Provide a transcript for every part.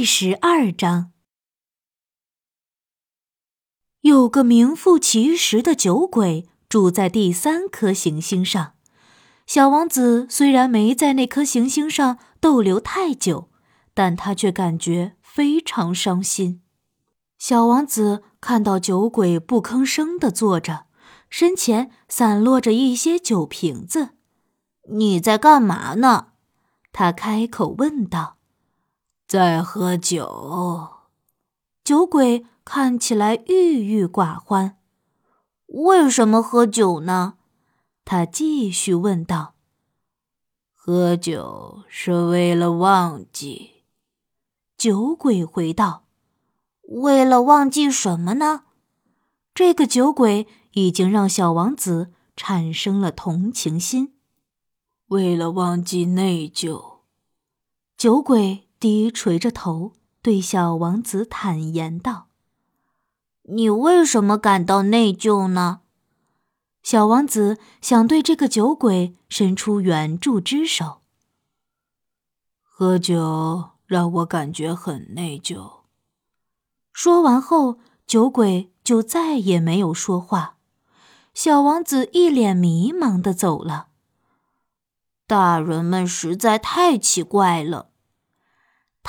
第十二章，有个名副其实的酒鬼住在第三颗行星上。小王子虽然没在那颗行星上逗留太久，但他却感觉非常伤心。小王子看到酒鬼不吭声地坐着，身前散落着一些酒瓶子。“你在干嘛呢？”他开口问道。在喝酒，酒鬼看起来郁郁寡欢。为什么喝酒呢？他继续问道。喝酒是为了忘记。酒鬼回道。为了忘记什么呢？这个酒鬼已经让小王子产生了同情心。为了忘记内疚。酒鬼。低垂着头，对小王子坦言道：“你为什么感到内疚呢？”小王子想对这个酒鬼伸出援助之手。喝酒让我感觉很内疚。说完后，酒鬼就再也没有说话。小王子一脸迷茫的走了。大人们实在太奇怪了。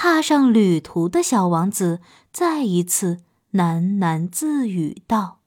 踏上旅途的小王子再一次喃喃自语道。